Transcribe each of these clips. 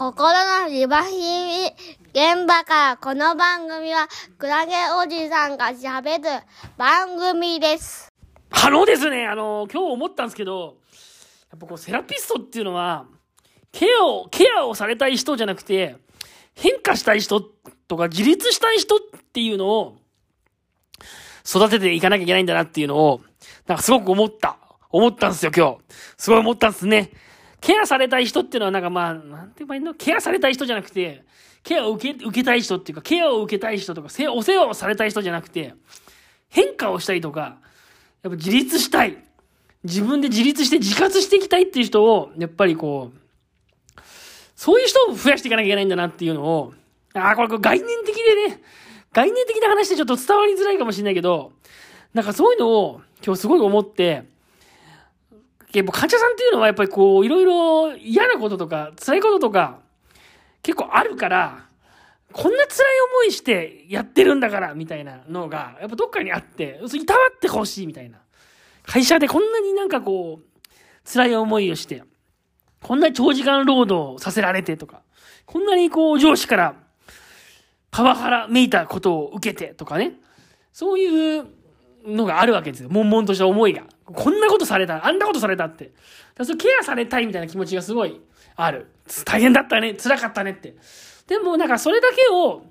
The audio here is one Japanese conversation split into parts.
心のリバヒミ現場からこの番組はクラゲおじさんが喋る番組です。あのですね、あの、今日思ったんですけど、やっぱこう、セラピストっていうのは、ケアを、ケアをされたい人じゃなくて、変化したい人とか、自立したい人っていうのを、育てていかなきゃいけないんだなっていうのを、なんかすごく思った。思ったんですよ、今日。すごい思ったんですね。ケアされたい人っていうのはなんかまあ、なんて言えばいいのケアされたい人じゃなくて、ケアを受け、受けたい人っていうか、ケアを受けたい人とか、せお世話をされたい人じゃなくて、変化をしたいとか、やっぱ自立したい。自分で自立して自活していきたいっていう人を、やっぱりこう、そういう人を増やしていかなきゃいけないんだなっていうのを、ああ、これこれ概念的でね、概念的な話でちょっと伝わりづらいかもしれないけど、なんかそういうのを今日すごい思って、やっぱ患者さんっていうのはやっぱりこう、いろいろ嫌なこととか、辛いこととか、結構あるから、こんな辛い思いしてやってるんだから、みたいなのが、やっぱどっかにあって、いたわってほしいみたいな。会社でこんなになんかこう、辛い思いをして、こんな長時間労働させられてとか、こんなにこう上司からパワハラめいたことを受けてとかね、そういうのがあるわけですよ。悶々とした思いが。こんなことされた、あんなことされたって。だからそれケアされたいみたいな気持ちがすごいある。大変だったね、辛かったねって。でもなんかそれだけを、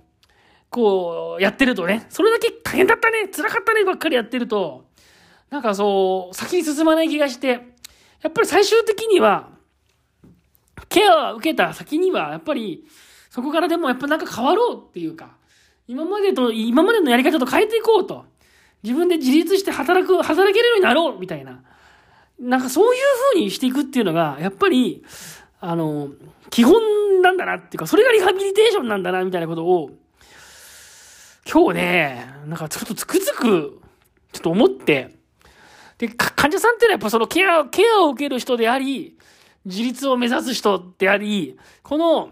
こう、やってるとね、それだけ大変だったね、辛かったねばっかりやってると、なんかそう、先に進まない気がして、やっぱり最終的には、ケアを受けた先には、やっぱり、そこからでもやっぱなんか変わろうっていうか、今までと、今までのやり方と変えていこうと。自分で自立して働く、働けるようになろうみたいな。なんかそういう風にしていくっていうのが、やっぱり、あの、基本なんだなっていうか、それがリハビリテーションなんだな、みたいなことを、今日ね、なんかちょっとつくづく、ちょっと思って、で、患者さんっていうのはやっぱそのケア、ケアを受ける人であり、自立を目指す人であり、この、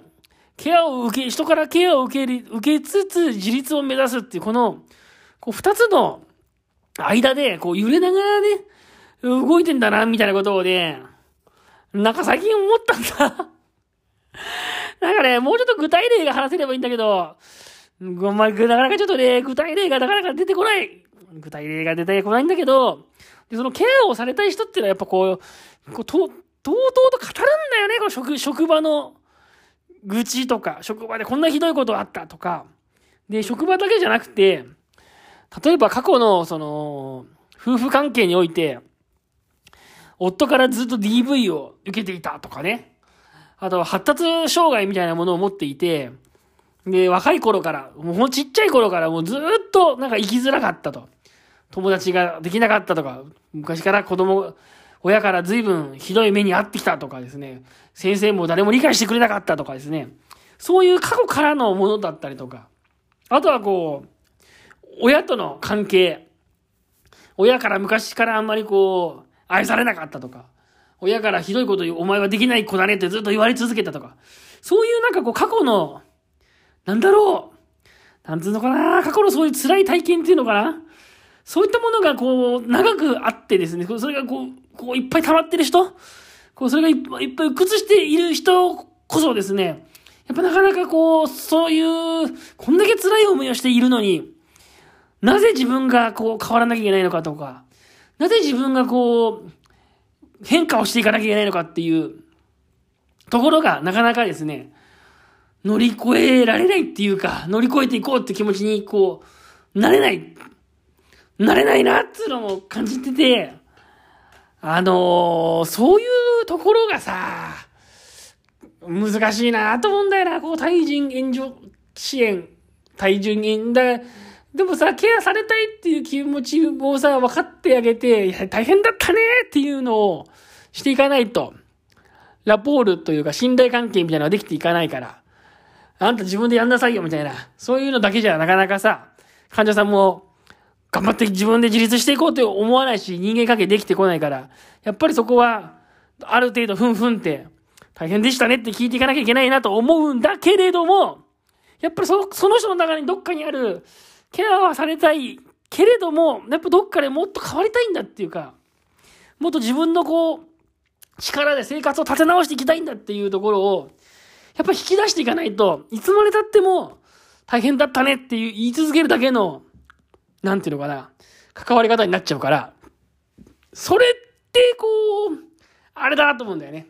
ケアを受け、人からケアを受ける、受けつつ自立を目指すっていう、この、こう二つの間で、こう揺れながらね、動いてんだな、みたいなことをね、なんか最近思ったんだ。なんかね、もうちょっと具体例が話せればいいんだけど、ごま、なかなかちょっとね、具体例がなかなか出てこない。具体例が出てこないんだけど、で、そのケアをされたい人っていうのはやっぱこう、こうと、とうとうと語るんだよね、この職、職場の愚痴とか、職場でこんなひどいことあったとか、で、職場だけじゃなくて、例えば過去の、その、夫婦関係において、夫からずっと DV を受けていたとかね。あと、発達障害みたいなものを持っていて、で、若い頃から、もうちっちゃい頃からもうずっとなんか生きづらかったと。友達ができなかったとか、昔から子供、親から随分ひどい目に遭ってきたとかですね。先生も誰も理解してくれなかったとかですね。そういう過去からのものだったりとか。あとはこう、親との関係。親から昔からあんまりこう、愛されなかったとか。親からひどいこと言う、お前はできない子だねってずっと言われ続けたとか。そういうなんかこう過去の、なんだろう。なんつうのかな。過去のそういう辛い体験っていうのかな。そういったものがこう、長くあってですね。それがこう、こういっぱい溜まってる人。こう、それがいっぱいいっぱい屈している人こそですね。やっぱなかなかこう、そういう、こんだけ辛い思いをしているのに、なぜ自分がこう変わらなきゃいけないのかとか、なぜ自分がこう、変化をしていかなきゃいけないのかっていうところがなかなかですね、乗り越えられないっていうか、乗り越えていこうって気持ちにこう、なれない、なれないなっていうのも感じてて、あのーそういうところがさ、難しいなと思うんだよな、こう、対人援助支援、対人援だ、でもさ、ケアされたいっていう気持ちをさ、分かってあげて、いや、大変だったねっていうのをしていかないと、ラポールというか信頼関係みたいなのができていかないから、あんた自分でやんなさいよみたいな、そういうのだけじゃなかなかさ、患者さんも頑張って自分で自立していこうって思わないし、人間関係できてこないから、やっぱりそこは、ある程度ふんふんって、大変でしたねって聞いていかなきゃいけないなと思うんだけれども、やっぱりそその人の中にどっかにある、ケアはされたいけれども、やっぱどっかでもっと変わりたいんだっていうか、もっと自分のこう、力で生活を立て直していきたいんだっていうところを、やっぱ引き出していかないと、いつまで経っても大変だったねっていう言い続けるだけの、なんていうのかな、関わり方になっちゃうから、それってこう、あれだなと思うんだよね。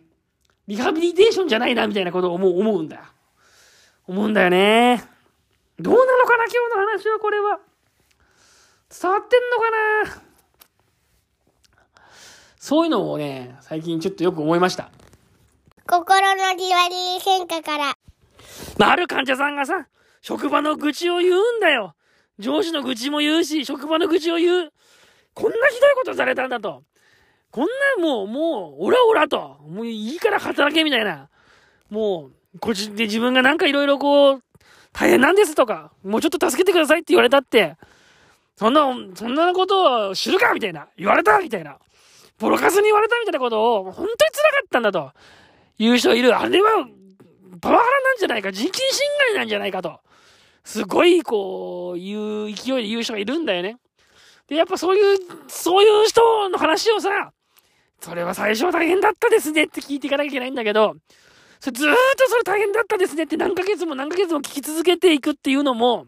リハビリテーションじゃないなみたいなことを思う、思うんだ。思うんだよね。どうなのかな今日の話はこれは。伝わってんのかなそういうのをね、最近ちょっとよく思いました。心のリワリー変化から。ある患者さんがさ、職場の愚痴を言うんだよ。上司の愚痴も言うし、職場の愚痴を言う。こんなひどいことされたんだと。こんなもう、もう、オラオラと。もういいから働けみたいな。もう、こっちで自分がなんかいろいろこう、大変なんですとか、もうちょっと助けてくださいって言われたって、そんな、そんなことを知るかみたいな。言われたみたいな。ボロカスに言われたみたいなことを、本当に辛かったんだと。言う人いる。あれは、パワハラなんじゃないか。人権侵害なんじゃないかと。すごい、こう、言う、勢いで言う人がいるんだよね。で、やっぱそういう、そういう人の話をさ、それは最初は大変だったですねって聞いていかなきゃいけないんだけど、それずーっとそれ大変だったですねって何ヶ月も何ヶ月も聞き続けていくっていうのも、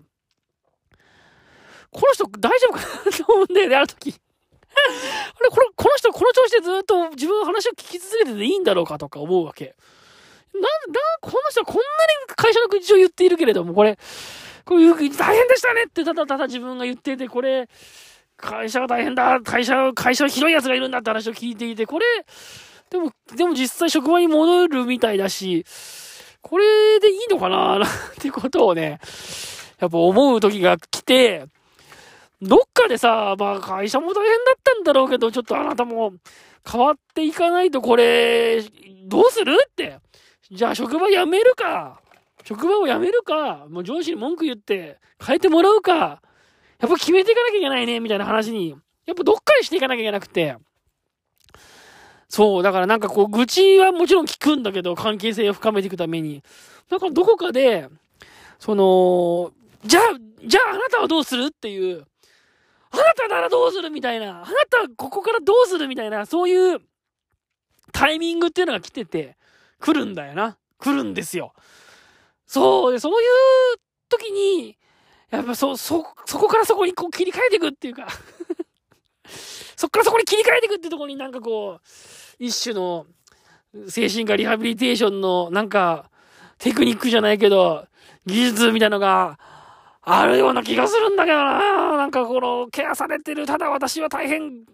この人大丈夫かなと思うんだよね、ある時。あれ、この、この人、この調子でずっと自分の話を聞き続けてていいんだろうかとか思うわけ。な、な、この人はこんなに会社の口を言っているけれども、これ、こういう、大変でしたねってただただ自分が言ってて、これ、会社が大変だ、会社、会社はひどい奴がいるんだって話を聞いていて、これ、でも、でも実際職場に戻るみたいだし、これでいいのかな ってことをね、やっぱ思う時が来て、どっかでさ、まあ会社も大変だったんだろうけど、ちょっとあなたも変わっていかないとこれ、どうするって。じゃあ職場辞めるか。職場を辞めるか。もう上司に文句言って変えてもらうか。やっぱ決めていかなきゃいけないね、みたいな話に、やっぱどっかにしていかなきゃいけなくて。そう、だからなんかこう、愚痴はもちろん聞くんだけど、関係性を深めていくために。なんかどこかで、その、じゃあ、じゃああなたはどうするっていう、あなたならどうするみたいな、あなたここからどうするみたいな、そういうタイミングっていうのが来てて、来るんだよな。来るんですよ。そう、そういう時に、やっぱそ、そ、そこからそこにこう切り替えていくっていうかそっからそこに切り替えていくってとこになんかこう、一種の精神科リハビリテーションのなんかテクニックじゃないけど、技術みたいのがあるような気がするんだけどな。なんかこの、ケアされてる、ただ私は大変、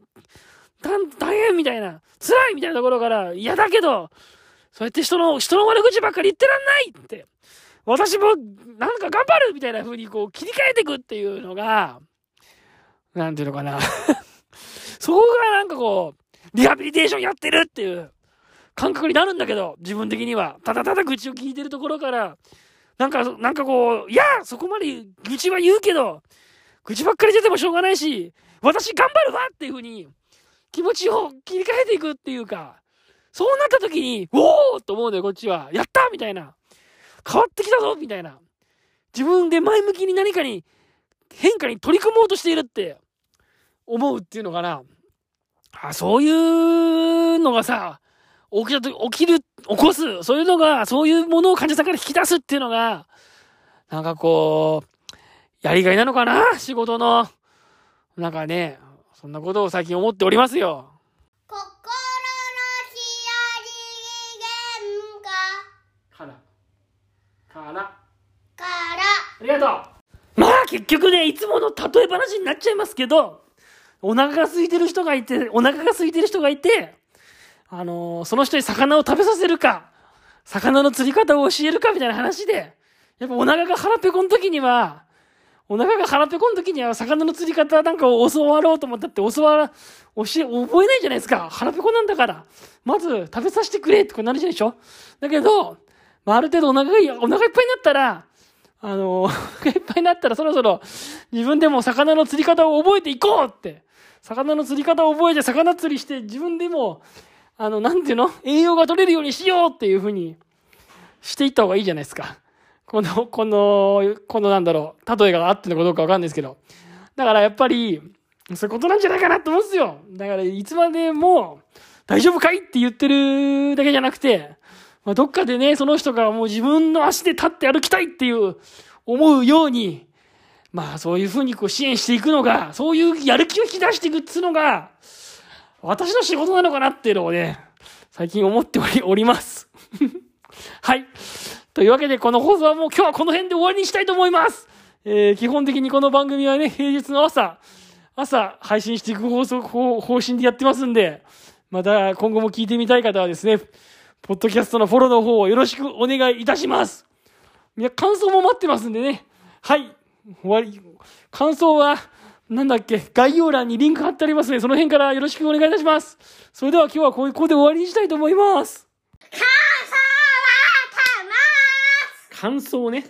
大変みたいな、辛いみたいなところから、嫌だけど、そうやって人の、人の悪口ばっかり言ってらんないって、私もなんか頑張るみたいな風にこう切り替えていくっていうのが、なんていうのかな。そこがなんかこう、リハビリテーションやってるっていう感覚になるんだけど、自分的には。ただただ愚痴を聞いてるところから、なんか、なんかこう、いや、そこまで愚痴は言うけど、愚痴ばっかり出てもしょうがないし、私頑張るわっていうふうに、気持ちを切り替えていくっていうか、そうなった時に、おおと思うんだよ、こっちは。やったみたいな。変わってきたぞみたいな。自分で前向きに何かに、変化に取り組もうとしているって思うっていうのかな。あ、そういうのがさ、起きたと起きる、起こす、そういうのが、そういうものを患者さんから引き出すっていうのが、なんかこう、やりがいなのかな？仕事の。なんかね、そんなことを最近思っておりますよ。心のヒアリングから。から。から。ありがとう。まあ結局ね、いつもの例え話になっちゃいますけど、お腹が空いてる人がいて、お腹が空いてる人がいて、あのー、その人に魚を食べさせるか、魚の釣り方を教えるかみたいな話で、やっぱお腹が腹ペコの時には、お腹が腹ペコの時には魚の釣り方なんかを教わろうと思ったって教わら、教え、覚えないじゃないですか。腹ペコなんだから。まず食べさせてくれってこうなるじゃないでしょだけど、まあ、ある程度お腹が、お腹いっぱいになったら、あの、お腹いっぱいになったらそろそろ自分でも魚の釣り方を覚えていこうって。魚の釣り方を覚えて魚釣りして自分でもあの、なんていうの？栄養が取れるようにしようっていうふうにしていった方がいいじゃないですか。この、この、このなんだろう、例えがあってのかどうかわかんないですけど。だからやっぱり、そういうことなんじゃないかなと思うんですよ。だからいつまでも大丈夫かいって言ってるだけじゃなくて、まあ、どっかでね、その人がもう自分の足で立って歩きたいっていう思うように、まあそういうふうにこう支援していくのが、そういうやる気を引き出していくっていうのが、私の仕事なのかなっていうのをね、最近思っております。はい。というわけで、この放送はもう今日はこの辺で終わりにしたいと思います。えー、基本的にこの番組はね、平日の朝、朝配信していく放送、方針でやってますんで、また今後も聞いてみたい方はですね、ポッドキャストのフォローの方をよろしくお願いいたします。いや、感想も待ってますんでね。はい。終わり。感想は、なんだっけ、概要欄にリンク貼ってありますので、その辺からよろしくお願いいたします。それでは今日はこういうここで終わりにしたいと思います。感想はたます感想ね。